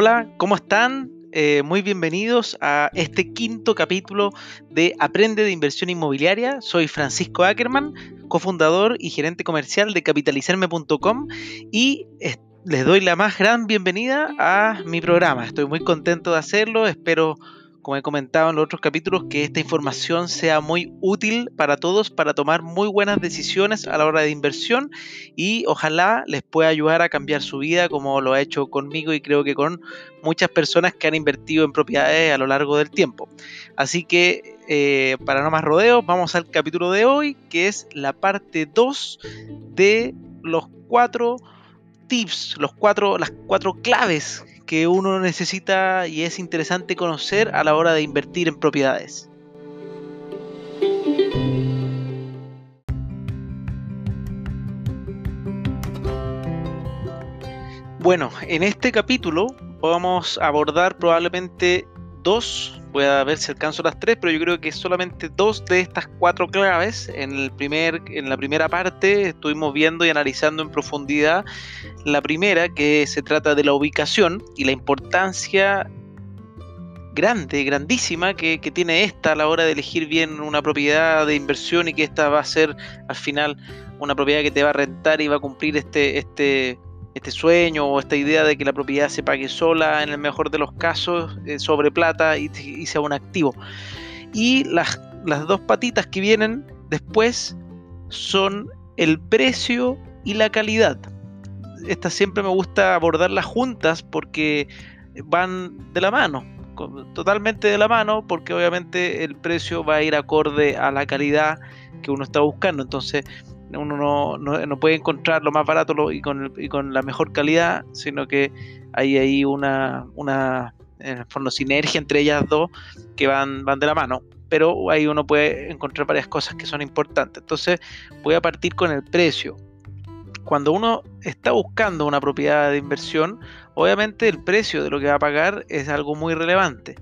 Hola, ¿cómo están? Eh, muy bienvenidos a este quinto capítulo de Aprende de Inversión Inmobiliaria. Soy Francisco Ackerman, cofundador y gerente comercial de capitalizarme.com y les doy la más gran bienvenida a mi programa. Estoy muy contento de hacerlo, espero como he comentado en los otros capítulos, que esta información sea muy útil para todos para tomar muy buenas decisiones a la hora de inversión y ojalá les pueda ayudar a cambiar su vida como lo ha hecho conmigo y creo que con muchas personas que han invertido en propiedades a lo largo del tiempo. Así que eh, para no más rodeos, vamos al capítulo de hoy, que es la parte 2 de los cuatro tips, los cuatro, las cuatro claves que uno necesita y es interesante conocer a la hora de invertir en propiedades. Bueno, en este capítulo vamos a abordar probablemente dos voy a ver si alcanzo las tres, pero yo creo que solamente dos de estas cuatro claves. En, el primer, en la primera parte estuvimos viendo y analizando en profundidad la primera, que se trata de la ubicación y la importancia grande, grandísima que, que, tiene esta a la hora de elegir bien una propiedad de inversión y que esta va a ser al final una propiedad que te va a rentar y va a cumplir este, este este sueño o esta idea de que la propiedad se pague sola en el mejor de los casos eh, sobre plata y, sea un activo. Y las, las dos patitas que vienen después son el precio y la calidad. Estas siempre me gusta abordarlas juntas porque van de la mano, totalmente de la mano, porque obviamente el precio va a ir acorde a la calidad que uno está buscando. Entonces, uno no, puede encontrar lo más barato y, con, con la mejor calidad, sino que hay ahí una, una sinergia entre ellas dos que van, van de la mano. Pero ahí uno puede encontrar varias cosas que son importantes. Entonces voy a partir con el precio. Cuando uno está buscando una propiedad de inversión, obviamente el precio de lo que va a pagar es algo muy relevante.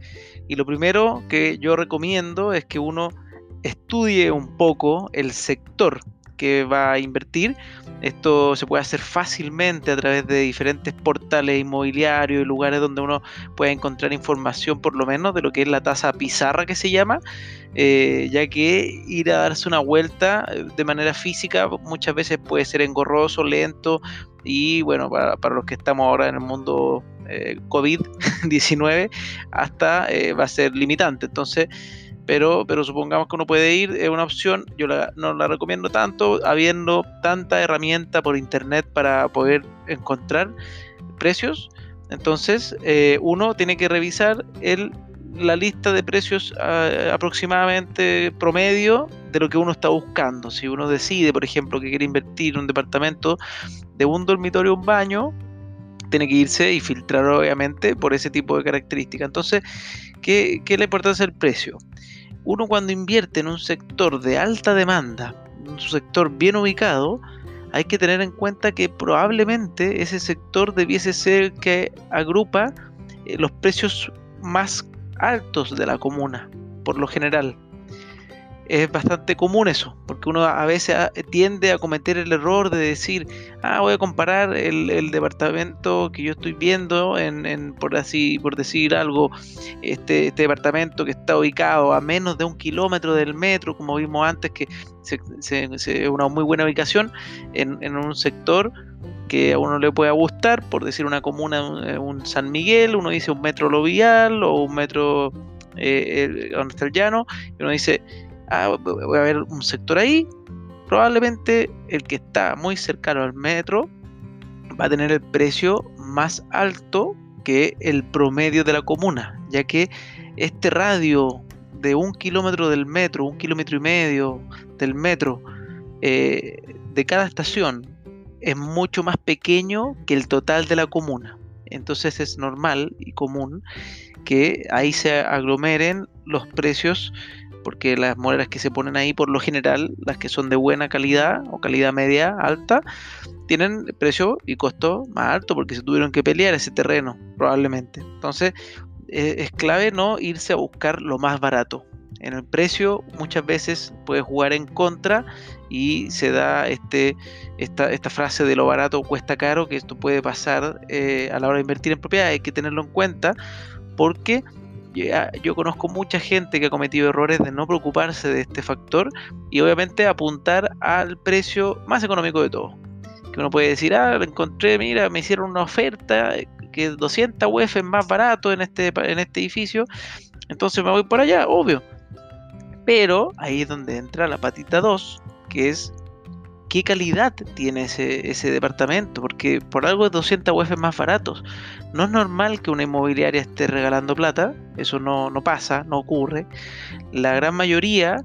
Y lo primero que yo recomiendo es que uno estudie un poco el sector que va a invertir. Esto se puede hacer fácilmente a través de diferentes portales inmobiliarios y lugares donde uno puede encontrar información por lo menos de lo que es la tasa pizarra que se llama, eh, ya que ir a darse una vuelta eh, de manera física muchas veces puede ser engorroso, lento y bueno, para, los que estamos ahora en el mundo eh, COVID-19 hasta va a ser limitante. Entonces, pero, pero supongamos que uno puede ir, es una opción, yo no la recomiendo tanto, habiendo tanta herramienta por internet para poder encontrar precios, entonces eh, uno tiene que revisar el, la lista de precios ah, aproximadamente promedio de lo que uno está buscando. Si uno decide, por ejemplo, que quiere invertir en un departamento de un dormitorio, un baño, tiene que irse y filtrar obviamente por ese tipo de características. Entonces, ¿qué, qué es la importancia del precio? Uno cuando invierte en un sector de alta demanda, un sector bien ubicado, hay que tener en cuenta que probablemente ese sector debiese ser que agrupa eh, los precios más altos de la comuna, por lo general es bastante común eso, porque uno a veces tiende a cometer el error de decir, ah, voy a comparar el, departamento que yo estoy viendo, en, por así, por decir algo, este, este, departamento que está ubicado a menos de un kilómetro del metro, como vimos antes, que es una muy buena ubicación en, un sector que a uno le pueda gustar, por decir una comuna, un, San Miguel, uno dice un metro lovial o un metro eh, donde está el llano, y uno dice, ah, voy a ver un sector ahí, probablemente el que está muy cercano al metro va a tener el precio más alto que el promedio de la comuna, ya que este radio de un kilómetro del metro, un kilómetro y medio del metro eh, de cada estación es mucho más pequeño que el total de la comuna. Entonces es normal y común que ahí se aglomeren los precios porque las monedas que se ponen ahí, por lo general, las que son de buena calidad o calidad media alta, tienen precio y costo más alto porque se tuvieron que pelear ese terreno, probablemente. Entonces, eh, es clave no irse a buscar lo más barato. En el precio muchas veces puede jugar en contra y se da este, esta, esta frase de lo barato cuesta caro, que esto puede pasar eh, a la hora de invertir en propiedad, hay que tenerlo en cuenta porque yo conozco mucha gente que ha cometido errores de no preocuparse de este factor y obviamente apuntar al precio más económico de todo. Que uno puede decir, ah, lo encontré, mira, me hicieron una oferta que 200 UF más barato en este, en este edificio, entonces me voy por allá, obvio. Pero ahí es donde entra la patita 2, que es qué calidad tiene ese, departamento, porque por algo es 200 UF más baratos. No es normal que una inmobiliaria esté regalando plata, eso no, no pasa, no ocurre. La gran mayoría,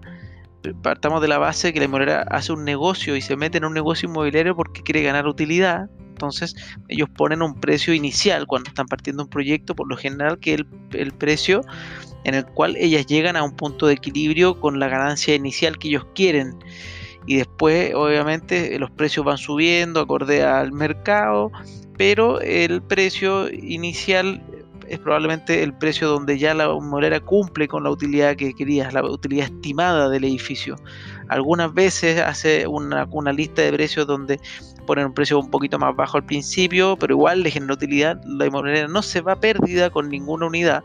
partamos de la base que la inmobiliaria hace un negocio y se mete en un negocio inmobiliario porque quiere ganar utilidad. Entonces ellos ponen un precio inicial cuando están partiendo un proyecto, por lo general que el, el precio en el cual ellas llegan a un punto de equilibrio con la ganancia inicial que ellos quieren y después obviamente los precios van subiendo acorde al mercado, pero el precio inicial es probablemente el precio donde ya la morera cumple con la utilidad que querías, la utilidad estimada del edificio. Algunas veces hace una, lista de precios donde ponen un precio un poquito más bajo al principio, pero igual le genera utilidad. La inmobiliaria no se va pérdida con ninguna unidad,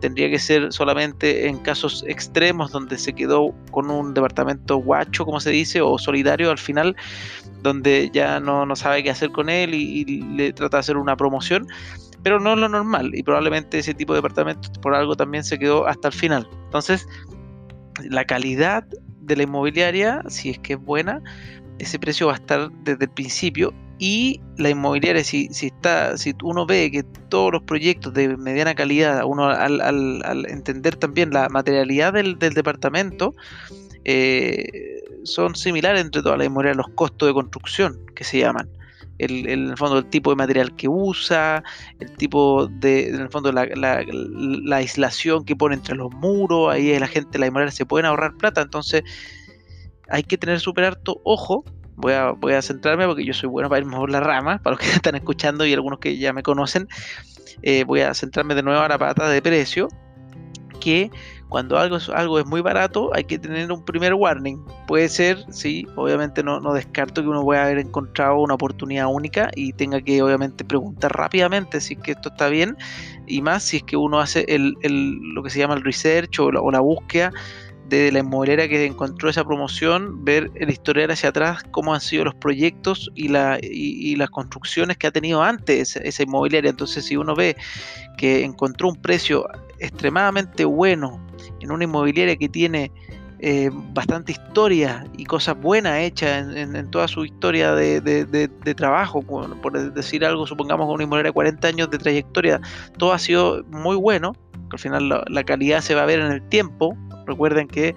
tendría que ser solamente en casos extremos donde se quedó con un departamento guacho, como se dice, o solidario al final, donde ya no, sabe qué hacer con él y, le trata de hacer una promoción, pero no es lo normal y probablemente ese tipo de departamento por algo también se quedó hasta el final. Entonces, la calidad de la inmobiliaria, si es que es buena, ese precio va a estar desde el principio y la inmobiliaria, si, si, está, si uno ve que todos los proyectos de mediana calidad, uno al, entender también la materialidad del, departamento, eh, son similares entre todas las inmobiliarias, los costos de construcción que se llaman. El, en el fondo el tipo de material que usa, el tipo de, en el fondo la, la, aislación que pone entre los muros, ahí la gente, la inmobiliaria se pueden ahorrar plata, entonces hay que tener súper harto ojo voy a, voy a centrarme porque yo soy bueno para irme por la rama, para los que están escuchando y algunos que ya me conocen, eh, voy a centrarme de nuevo a la pata de precio, que cuando algo es, algo es muy barato hay que tener un primer warning. Puede ser, sí, obviamente no, no descarto que uno pueda haber encontrado una oportunidad única y tenga que obviamente preguntar rápidamente si es que esto está bien y más si es que uno hace el, el, lo que se llama el research o o la búsqueda de la inmobiliaria que encontró esa promoción, ver el historial hacia atrás, cómo han sido los proyectos y, la, y, las construcciones que ha tenido antes esa, inmobiliaria. Entonces, si uno ve que encontró un precio extremadamente bueno en una inmobiliaria que tiene eh, bastante historia y cosas buenas hechas en, toda su historia de, trabajo, por, decir algo, supongamos una inmobiliaria de 40 años de trayectoria, todo ha sido muy bueno, al final la calidad se va a ver en el tiempo, Recuerden que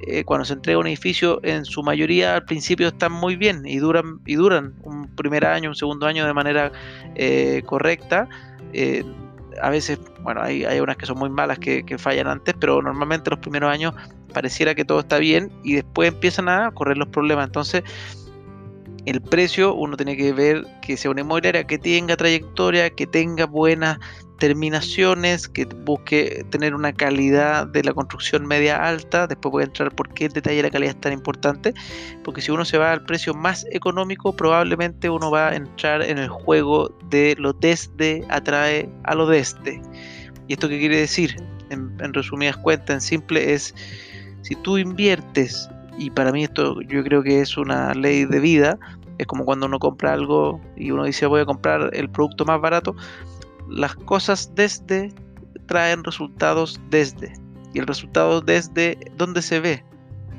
eh, cuando se entrega un edificio, en su mayoría al principio están muy bien y duran, y duran un primer año, un segundo año de manera eh, correcta. Eh, a veces, bueno, hay, hay, unas que son muy malas que, que, fallan antes, pero normalmente los primeros años pareciera que todo está bien y después empiezan a correr los problemas. Entonces, el precio uno tiene que ver que sea una inmobiliaria que tenga trayectoria, que tenga buenas terminaciones, que busque tener una calidad de la construcción media alta. Después voy a entrar por qué el detalle de la calidad es tan importante. Porque si uno se va al precio más económico, probablemente uno va a entrar en el juego de lo desde atrae a lo desde. ¿Y esto qué quiere decir? En, resumidas cuentas, en simple, es si tú inviertes, y para mí esto yo creo que es una ley de vida, es como cuando uno compra algo y uno dice voy a comprar el producto más barato, las cosas desde traen resultados desde. Y el resultado desde, ¿dónde se ve?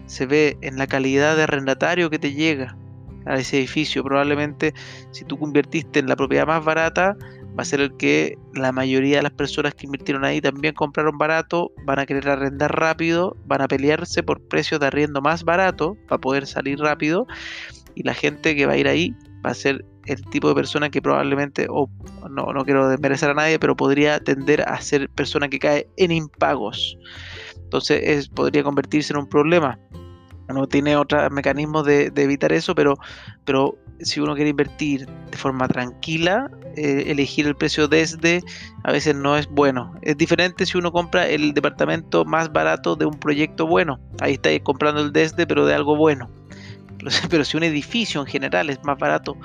Se ve en la calidad de arrendatario que te llega a ese edificio. Probablemente si tú convertiste en la propiedad más barata, va a ser el que la mayoría de las personas que invirtieron ahí también compraron barato, van a querer arrendar rápido, van a pelearse por precios de arriendo más barato para poder salir rápido. Y la gente que va a ir ahí va a ser el tipo de persona que probablemente, o no, no quiero desmerecer a nadie, pero podría tender a ser persona que cae en impagos. Entonces es, podría convertirse en un problema. uno tiene otros mecanismos de, evitar eso, pero, pero si uno quiere invertir de forma tranquila, eh, elegir el precio desde a veces no es bueno. Es diferente si uno compra el departamento más barato de un proyecto bueno. Ahí está comprando el desde, pero de algo bueno. Pero si un edificio en general es más barato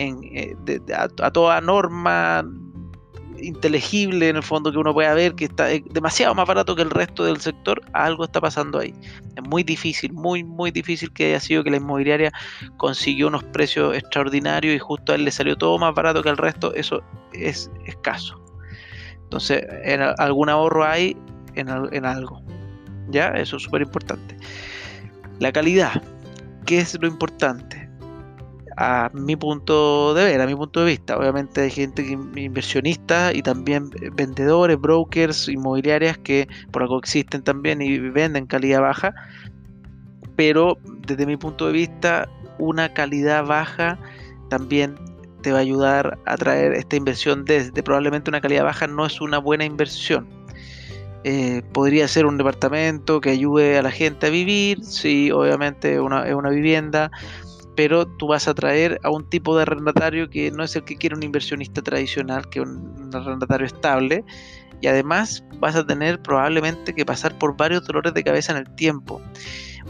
eh, a, toda norma inteligible en el fondo que uno pueda ver que está demasiado más barato que el resto del sector, algo está pasando ahí. Es muy difícil, muy, muy difícil que haya sido que la inmobiliaria consiguió unos precios extraordinarios y justo a él le salió todo más barato que el resto, eso es escaso. Entonces, en algún ahorro hay en, en algo. ¿Ya? Eso es súper importante. La calidad, ¿qué es lo importante? A mi punto de ver, a mi punto de vista. Obviamente hay gente inversionista y también vendedores, brokers, inmobiliarias que por algo existen también y venden calidad baja. Pero desde mi punto de vista, una calidad baja también te va a ayudar a traer esta inversión desde probablemente una calidad baja no es una buena inversión. Eh, podría ser un departamento que ayude a la gente a vivir, sí, obviamente una, es una vivienda, pero tú vas a traer a un tipo de arrendatario que no es el que quiere un inversionista tradicional, que un, arrendatario estable, y además vas a tener probablemente que pasar por varios dolores de cabeza en el tiempo.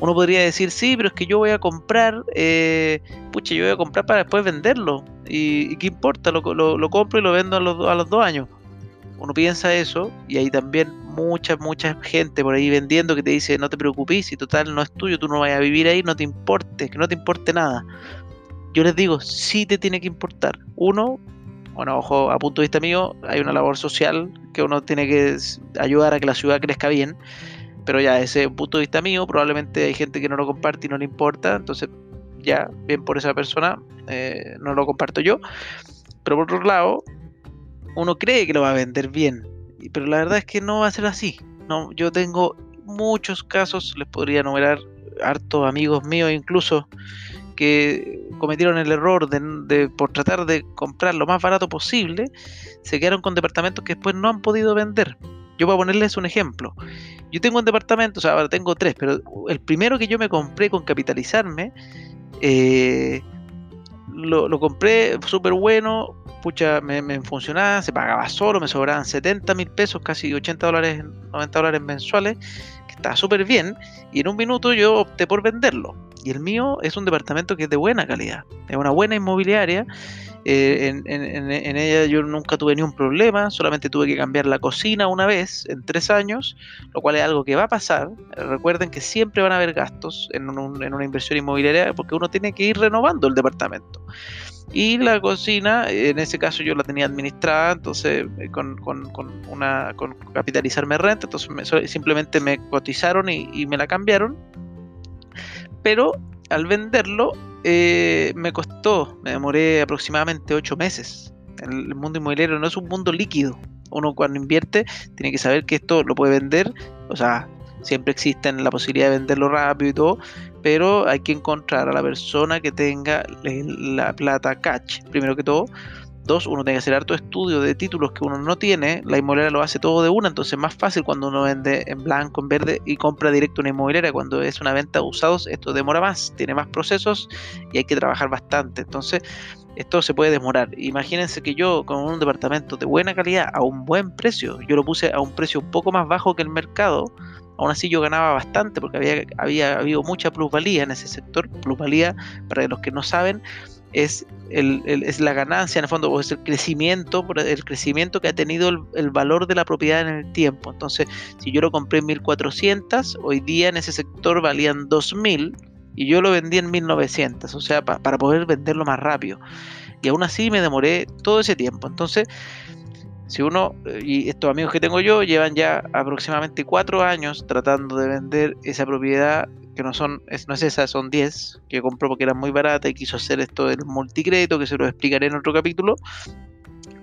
Uno podría decir, sí, pero es que yo voy a comprar, eh, pucha, yo voy a comprar para después venderlo. ¿Y, qué importa? Lo, compro y lo vendo a los, a los dos años. Uno piensa eso y hay también mucha, mucha gente por ahí vendiendo que te dice no te preocupes, si total no es tuyo, tú no vayas a vivir ahí, no te importe, que no te importe nada. Yo les digo, sí te tiene que importar. Uno, bueno, ojo, a punto de vista mío, hay una labor social que uno tiene que ayudar a que la ciudad crezca bien, pero ya ese punto de vista mío, probablemente hay gente que no lo comparte y no le importa, entonces ya, bien por esa persona, eh, no lo comparto yo. Pero por otro lado, uno cree que lo va a vender bien, pero la verdad es que no va a ser así. No, yo tengo muchos casos, les podría enumerar hartos amigos míos incluso que cometieron el error de, por tratar de comprar lo más barato posible, se quedaron con departamentos que después no han podido vender. Yo voy a ponerles un ejemplo. Yo tengo un departamento, o sea, ahora tengo tres, pero el primero que yo me compré con capitalizarme, eh, lo, lo, compré súper bueno, pucha, me, funcionaba, se pagaba solo, me sobraban 70 mil pesos, casi 80 dólares, 90 dólares mensuales, que estaba súper bien, y en un minuto yo opté por venderlo. Y el mío es un departamento que es de buena calidad, es una buena inmobiliaria. Eh, en, ella yo nunca tuve ni un problema, solamente tuve que cambiar la cocina una vez en tres años, lo cual es algo que va a pasar. Recuerden que siempre van a haber gastos en, una inversión inmobiliaria porque uno tiene que ir renovando el departamento. Y la cocina, en ese caso yo la tenía administrada, entonces eh, con, una con capitalizarme renta, entonces simplemente me cotizaron y, me la cambiaron. Pero al venderlo eh, me costó, me demoré aproximadamente 8 meses. El mundo inmobiliario no es un mundo líquido. Uno cuando invierte tiene que saber que esto lo puede vender, o sea, siempre existe la posibilidad de venderlo rápido y todo, pero hay que encontrar a la persona que tenga la plata catch, primero que todo. Dos, uno tiene que hacer harto estudio de títulos que uno no tiene, la inmobiliaria lo hace todo de una, entonces es más fácil cuando uno vende en blanco, en verde y compra directo una inmobiliaria. Cuando es una venta de usados, esto demora más, tiene más procesos y hay que trabajar bastante. Entonces, esto se puede demorar. Imagínense que yo con un departamento de buena calidad a un buen precio, yo lo puse a un precio un poco más bajo que el mercado, aún así yo ganaba bastante porque había, había habido mucha plusvalía en ese sector. Plusvalía, para los que no saben, es, el, es la ganancia, en el fondo, o es el crecimiento, el crecimiento que ha tenido el, valor de la propiedad en el tiempo. Entonces, si yo lo compré en 1400, hoy día en ese sector valían 2000 y yo lo vendí en 1900, o sea, para poder venderlo más rápido. Y aún así me demoré todo ese tiempo. Entonces, si uno, y estos amigos que tengo yo, llevan ya aproximadamente cuatro años tratando de vender esa propiedad, que no son, no es esa, son 10, que compró porque era muy barata y quiso hacer esto del multicrédito, que se lo explicaré en otro capítulo.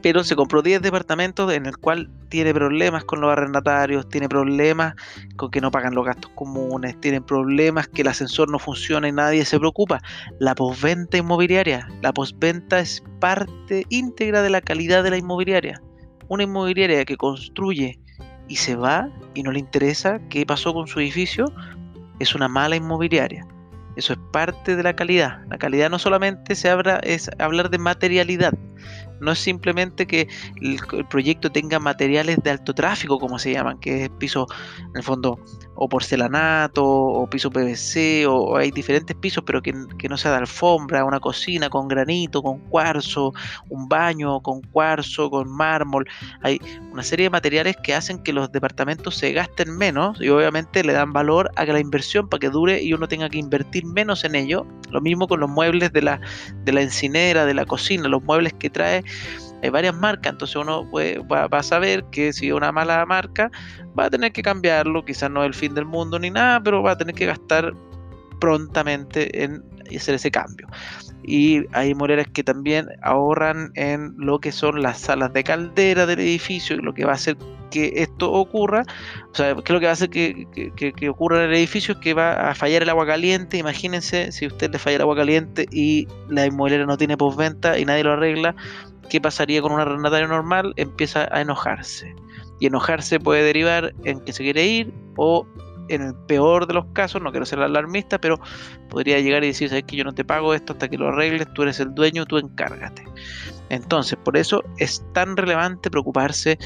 Pero se compró 10 departamentos en el cual tiene problemas con los arrendatarios, tiene problemas con que no pagan los gastos comunes, tiene problemas que el ascensor no funciona y nadie se preocupa. La postventa inmobiliaria, la postventa es parte íntegra de la calidad de la inmobiliaria una inmobiliaria que construye y se va y no le interesa qué pasó con su edificio, es una mala inmobiliaria. Eso es parte de la calidad. La calidad no solamente se habla, es hablar de materialidad, no es simplemente que el, proyecto tenga materiales de alto tráfico, como se llaman, que es piso, en el fondo, o porcelanato, o piso PVC, o, hay diferentes pisos, pero que, no sea de alfombra, una cocina con granito, con cuarzo, un baño con cuarzo, con mármol. Hay una serie de materiales que hacen que los departamentos se gasten menos y obviamente le dan valor a que la inversión para que dure y uno tenga que invertir menos en ello. Lo mismo con los muebles de la, de la encinera, de la cocina, los muebles que trae hay varias marcas, entonces uno va, a saber que si es una mala marca, va a tener que cambiarlo, quizás no es el fin del mundo ni nada, pero va a tener que gastar prontamente en hacer ese cambio. Y hay moreras que también ahorran en lo que son las salas de caldera del edificio, y lo que va a hacer que esto ocurra, o sea, que lo que va a hacer que, que, ocurra en el edificio es que va a fallar el agua caliente. Imagínense si usted le falla el agua caliente y la inmobiliaria no tiene postventa y nadie lo arregla, ¿qué pasaría con un arrendatario normal? Empieza a enojarse. Y enojarse puede derivar en que se quiere ir o en el peor de los casos, no quiero ser alarmista, pero podría llegar y decir, sabes que yo no te pago esto hasta que lo arregles, tú eres el dueño, tú encárgate. Entonces, por eso es tan relevante preocuparse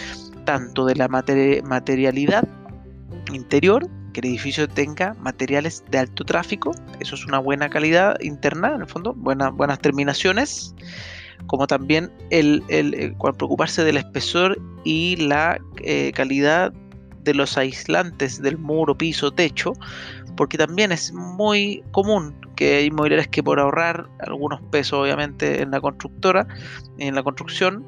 tanto de la materialidad interior, que el edificio tenga materiales de alto tráfico, eso es una buena calidad interna, en el fondo, buenas terminaciones, como también el, el, preocuparse del espesor y la eh, calidad de los aislantes del muro, piso, techo, porque también es muy común que hay inmobiliarias que por ahorrar algunos pesos obviamente en la constructora, en la construcción,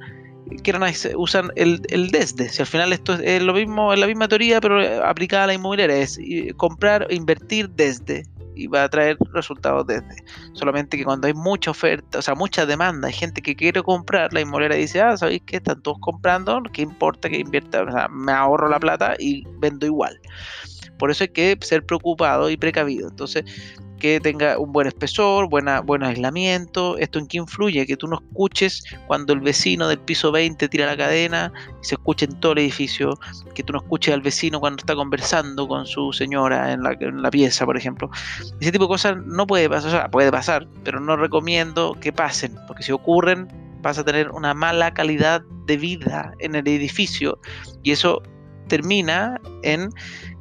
quieran usan el, el, desde. Si al final esto es lo mismo, es la misma teoría, pero aplicada a la inmobiliaria, es comprar e invertir desde y va a traer resultados desde. Solamente que cuando hay mucha oferta, o sea, mucha demanda, hay gente que quiere comprar, la inmobiliaria dice, ah, ¿sabéis que están todos comprando? ¿Qué importa que invierta? O sea, me ahorro la plata y vendo igual. Por eso hay que ser preocupado y precavido. Entonces, que tenga un buen espesor, buena, buen aislamiento. ¿Esto en qué influye? Que tú no escuches cuando el vecino del piso 20 tira la cadena y se escuche en todo el edificio. Que tú no escuches al vecino cuando está conversando con su señora en la, en la pieza, por ejemplo. Ese tipo de cosas no puede pasar, o sea, puede pasar, pero no recomiendo que pasen, porque si ocurren vas a tener una mala calidad de vida en el edificio y eso termina en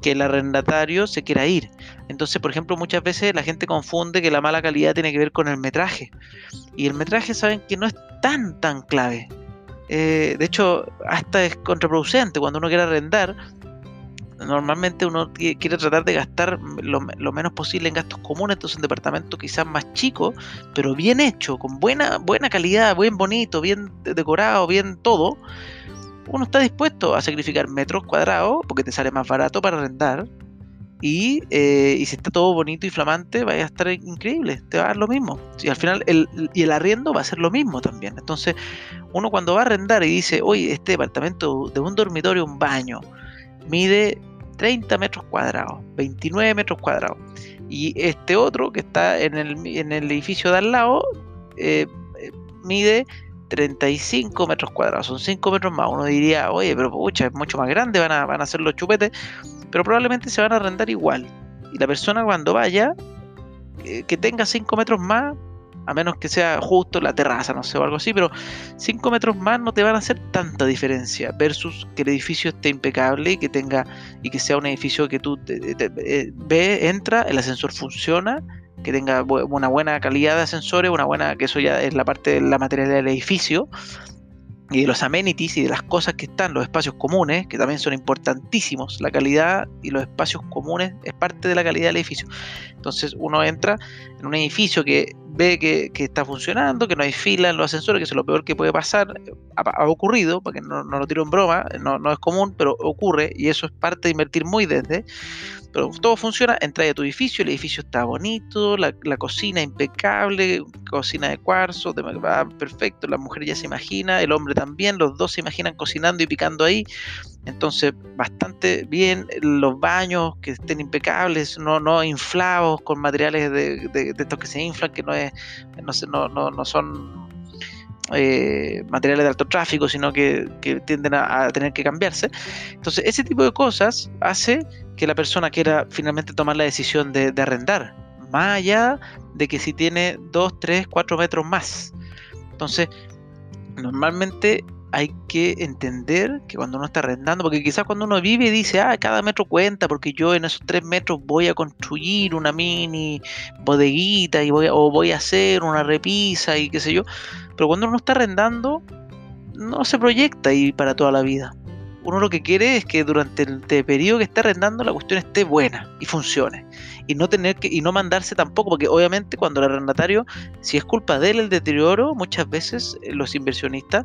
que el arrendatario se quiera ir. Entonces, por ejemplo, muchas veces la gente confunde que la mala calidad tiene que ver con el metraje. Y el metraje saben que no es tan, tan clave. Eh, de hecho, hasta es contraproducente. Cuando uno quiere arrendar, normalmente uno quiere tratar de gastar lo, menos posible en gastos comunes, entonces un departamento quizás más chico, pero bien hecho, con buena, buena calidad, bien bonito, bien decorado, bien todo, uno está dispuesto a sacrificar metros cuadrados porque te sale más barato para arrendar. Y, eh, y si está todo bonito y flamante, vaya a estar increíble, te va a dar lo mismo. Y al final, el, y el arriendo va a ser lo mismo también. Entonces, uno cuando va a arrendar y dice, oye, este departamento de un dormitorio, un baño, mide 30 metros cuadrados, 29 metros cuadrados. Y este otro que está en el, en el edificio de al lado, eh, mide 35 metros cuadrados, son 5 metros más. Uno diría, oye, pero pucha, es mucho más grande, van a, van a hacer los chupetes, pero probablemente se van a arrendar igual. Y la persona cuando vaya, eh, que tenga 5 metros más, a menos que sea justo la terraza, no sé, o algo así, pero 5 metros más no te van a hacer tanta diferencia versus que el edificio esté impecable y que tenga y que sea un edificio que tú eh, ve, entra, el ascensor funciona que tenga una buena calidad de ascensores, una buena, que eso ya es la parte de la materialidad del edificio, y de los amenities y de las cosas que están, los espacios comunes, que también son importantísimos. La calidad y los espacios comunes es parte de la calidad del edificio. Entonces uno entra en un edificio que ve que, está funcionando, que no hay fila en los ascensores, que es lo peor que puede pasar. Ha, ocurrido, porque no, no, lo tiro en broma, no, es común, pero ocurre y eso es parte de invertir muy desde. Pero todo funciona, entra a tu edificio, el edificio está bonito, la, cocina impecable, cocina de cuarzo, perfecto, la mujer ya se imagina, el hombre también, los dos se imaginan cocinando y picando ahí. Entonces, bastante bien, los baños que estén impecables, no, no inflados con materiales de, estos que se inflan, que no, es, no, no, no son eh, materiales de alto tráfico, sino que, tienden a, tener que cambiarse. Entonces, ese tipo de cosas hace que la persona quiera finalmente tomar la decisión de, de arrendar, más allá de que si tiene 2, 3, 4 metros más. Entonces, normalmente hay que entender que cuando uno está arrendando, porque quizás cuando uno vive dice, ah, cada metro cuenta, porque yo en esos tres metros voy a construir una mini bodeguita y voy o voy a hacer una repisa y qué sé yo. Pero cuando uno está arrendando, no se proyecta ahí para toda la vida. Uno lo que quiere es que durante el periodo que está arrendando la cuestión esté buena y funcione y no tener que y no mandarse tampoco porque obviamente cuando el arrendatario si es culpa de él el deterioro muchas veces eh, los inversionistas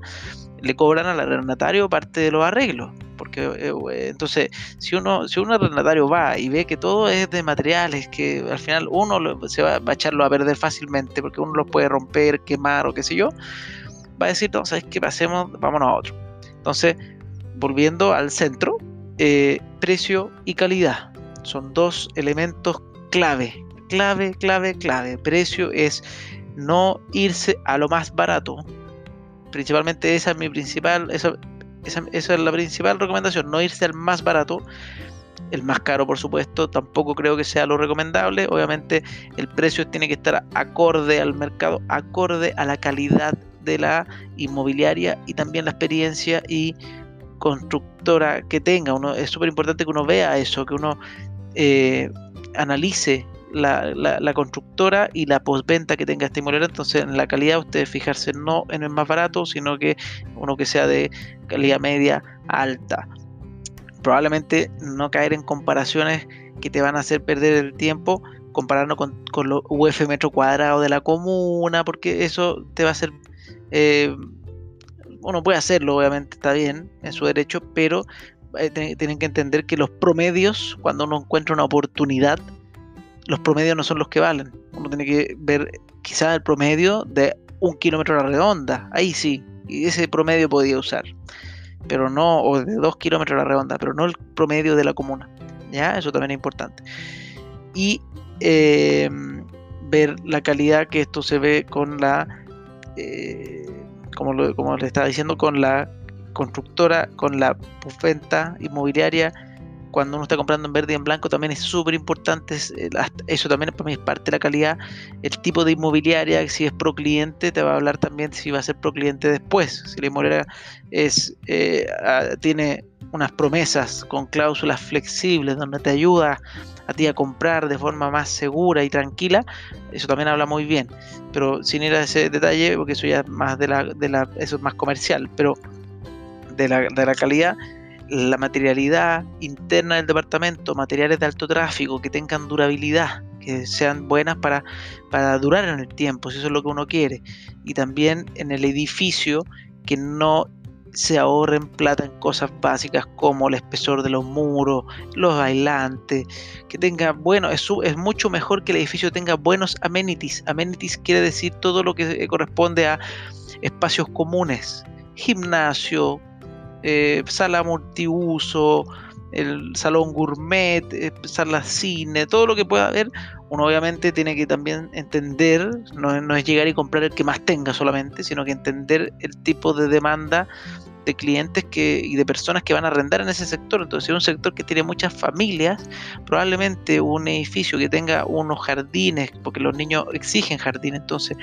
le cobran al arrendatario parte de los arreglos porque eh, eh, entonces si uno si un arrendatario va y ve que todo es de materiales que al final uno se va, a echarlo a perder fácilmente porque uno los puede romper quemar o qué sé yo va a decir no sabes qué pasemos vámonos a otro entonces volviendo al centro precio y calidad son dos elementos clave, clave, clave, clave. Precio es no irse a lo más barato. Principalmente esa es mi principal, esa, esa, es la principal recomendación, no irse al más barato. El más caro, por supuesto, tampoco creo que sea lo recomendable. Obviamente el precio tiene que estar acorde al mercado, acorde a la calidad de la inmobiliaria y también la experiencia y constructora que tenga. Uno, es súper importante que uno vea eso, que uno eh, analice la, constructora y la postventa que tenga esta inmobiliaria. Entonces, en la calidad, ustedes fijarse no en el más barato, sino que uno que sea de calidad media alta. Probablemente no caer en comparaciones que te van a hacer perder el tiempo comparando con, con los UF metro cuadrado de la comuna, porque eso te va a hacer. Eh, uno puede hacerlo, obviamente, está bien, en su derecho, pero eh, tienen que entender que los promedios, cuando uno encuentra una oportunidad, los promedios no son los que valen. Uno tiene que ver quizás el promedio de un kilómetro a la redonda. Ahí sí, y ese promedio podía usar. Pero no, o de dos kilómetros a la redonda, pero no el promedio de la comuna. ¿Ya? Eso también es importante. Y eh, ver la calidad que esto se ve con la, eh, como, como le estaba diciendo, con la constructora con la venta inmobiliaria cuando uno está comprando en verde y en blanco también es súper importante, eh, eso también para mí es parte de la calidad, el tipo de inmobiliaria, si es pro cliente, te va a hablar también si va a ser pro cliente después, si la inmobiliaria es, eh, tiene unas promesas con cláusulas flexibles donde te ayuda a ti a comprar de forma más segura y tranquila, eso también habla muy bien, pero sin ir a ese detalle, porque eso ya es más de la, de la eso es más comercial, pero de la, calidad, la materialidad interna del departamento, materiales de alto tráfico que tengan durabilidad, que sean buenas para, para durar en el tiempo, si eso es lo que uno quiere. Y también en el edificio que no se ahorren plata en cosas básicas como el espesor de los muros, los aislantes, que tenga, bueno, es, es mucho mejor que el edificio tenga buenos amenities. Amenities quiere decir todo lo que corresponde a espacios comunes, gimnasio, eh, sala multiuso, el salón gourmet, eh, sala cine, todo lo que pueda haber, uno obviamente tiene que también entender, no, es llegar y comprar el que más tenga solamente, sino que entender el tipo de demanda de clientes que, y de personas que van a arrendar en ese sector. Entonces, es un sector que tiene muchas familias, probablemente un edificio que tenga unos jardines, porque los niños exigen jardines, entonces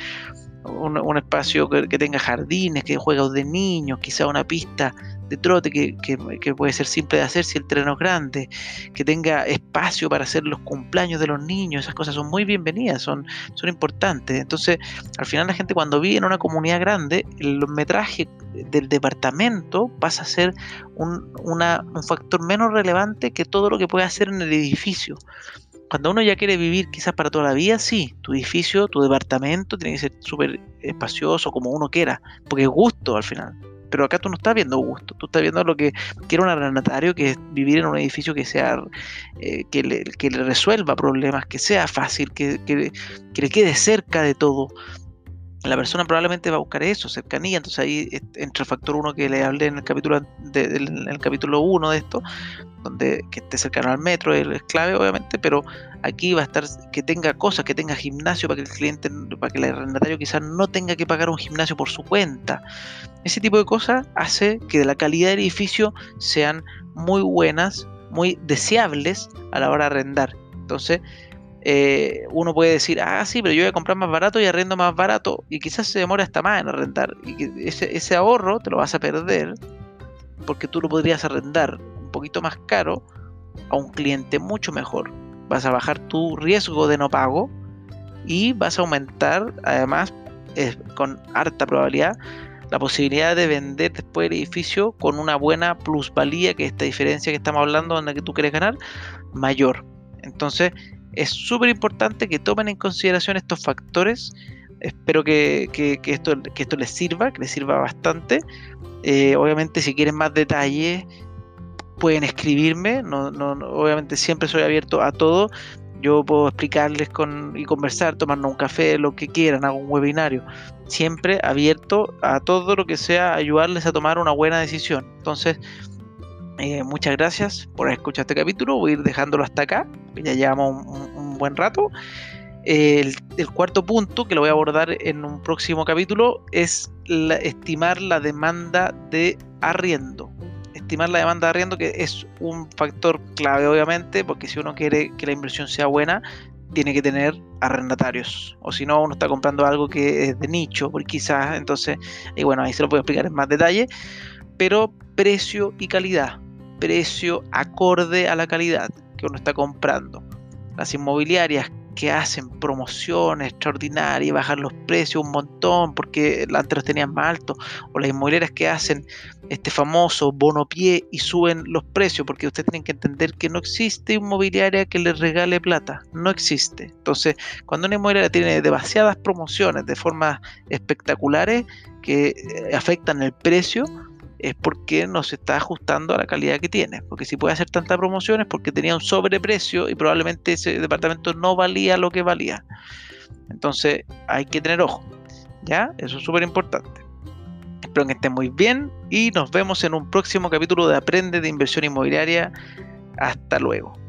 un, espacio que, que, tenga jardines, que juegos de niños, quizá una pista de trote que, puede ser simple de hacer si el terreno es grande, que tenga espacio para hacer los cumpleaños de los niños, esas cosas son muy bienvenidas, son, son importantes. Entonces, al final la gente cuando vive en una comunidad grande, el metraje del departamento pasa a ser un, un factor menos relevante que todo lo que puede hacer en el edificio cuando uno ya quiere vivir quizás para toda la vida, sí, tu edificio, tu departamento tiene que ser súper espacioso como uno quiera, porque es gusto al final. Pero acá tú no estás viendo gusto, tú estás viendo lo que quiere un arrendatario, que es vivir en un edificio que sea eh, que, le, que, le, resuelva problemas, que sea fácil, que, que, que le quede cerca de todo la persona probablemente va a buscar eso, cercanía. Entonces ahí entra el factor 1 que le hablé en el capítulo de, el capítulo 1 de esto, donde que esté cercano al metro es clave, obviamente, pero aquí va a estar que tenga cosas, que tenga gimnasio para que el cliente, para que el arrendatario quizás no tenga que pagar un gimnasio por su cuenta. Ese tipo de cosas hace que la calidad del edificio sean muy buenas muy deseables a la hora de arrendar. Entonces, eh, uno puede decir, ah, sí, pero yo voy a comprar más barato y arrendo más barato, y quizás se demore hasta más en arrendar, y que ese, ahorro te lo vas a perder porque tú lo podrías arrendar un poquito más caro a un cliente mucho mejor. Vas a bajar tu riesgo de no pago y vas a aumentar, además, con harta probabilidad, la posibilidad de vender después el edificio con una buena plusvalía, que esta diferencia que estamos hablando, donde tú quieres ganar, mayor. Entonces, es súper importante que tomen en consideración estos factores. Espero que, esto, que esto les sirva, que les sirva bastante. Eh, obviamente, si quieren más detalles, pueden escribirme. No, no, obviamente, siempre soy abierto a todo. Yo puedo explicarles con, y conversar, tomarnos un café, lo que quieran, hago un webinario. Siempre abierto a todo lo que sea ayudarles a tomar una buena decisión. Entonces, eh, muchas gracias por escuchar este capítulo. Voy a ir dejándolo hasta acá, ya llevamos un, buen rato. El, cuarto punto que lo voy a abordar en un próximo capítulo es estimar la demanda de arriendo. Estimar la demanda de arriendo, que es un factor clave, obviamente, porque si uno quiere que la inversión sea buena, tiene que tener arrendatarios. O si no, uno está comprando algo que es de nicho, quizás, entonces, y bueno, ahí se lo puedo explicar en más detalle. Pero precio y calidad precio acorde a la calidad que uno está comprando. Las inmobiliarias que hacen promociones extraordinarias bajan los precios un montón porque antes los tenían más altos, o las inmobiliarias que hacen este famoso bono pie y suben los precios, porque ustedes tienen que entender que no existe inmobiliaria que les regale plata, no existe. Entonces, cuando una inmobiliaria tiene demasiadas promociones de formas espectaculares que eh, afectan el precio, es porque no se está ajustando a la calidad que tiene. Porque si puede hacer tantas promociones porque tenía un sobreprecio y probablemente ese departamento no valía lo que valía. Entonces hay que tener ojo. ¿Ya? Eso es súper importante. Espero que estén muy bien y nos vemos en un próximo capítulo de Aprende de Inversión Inmobiliaria. Hasta luego.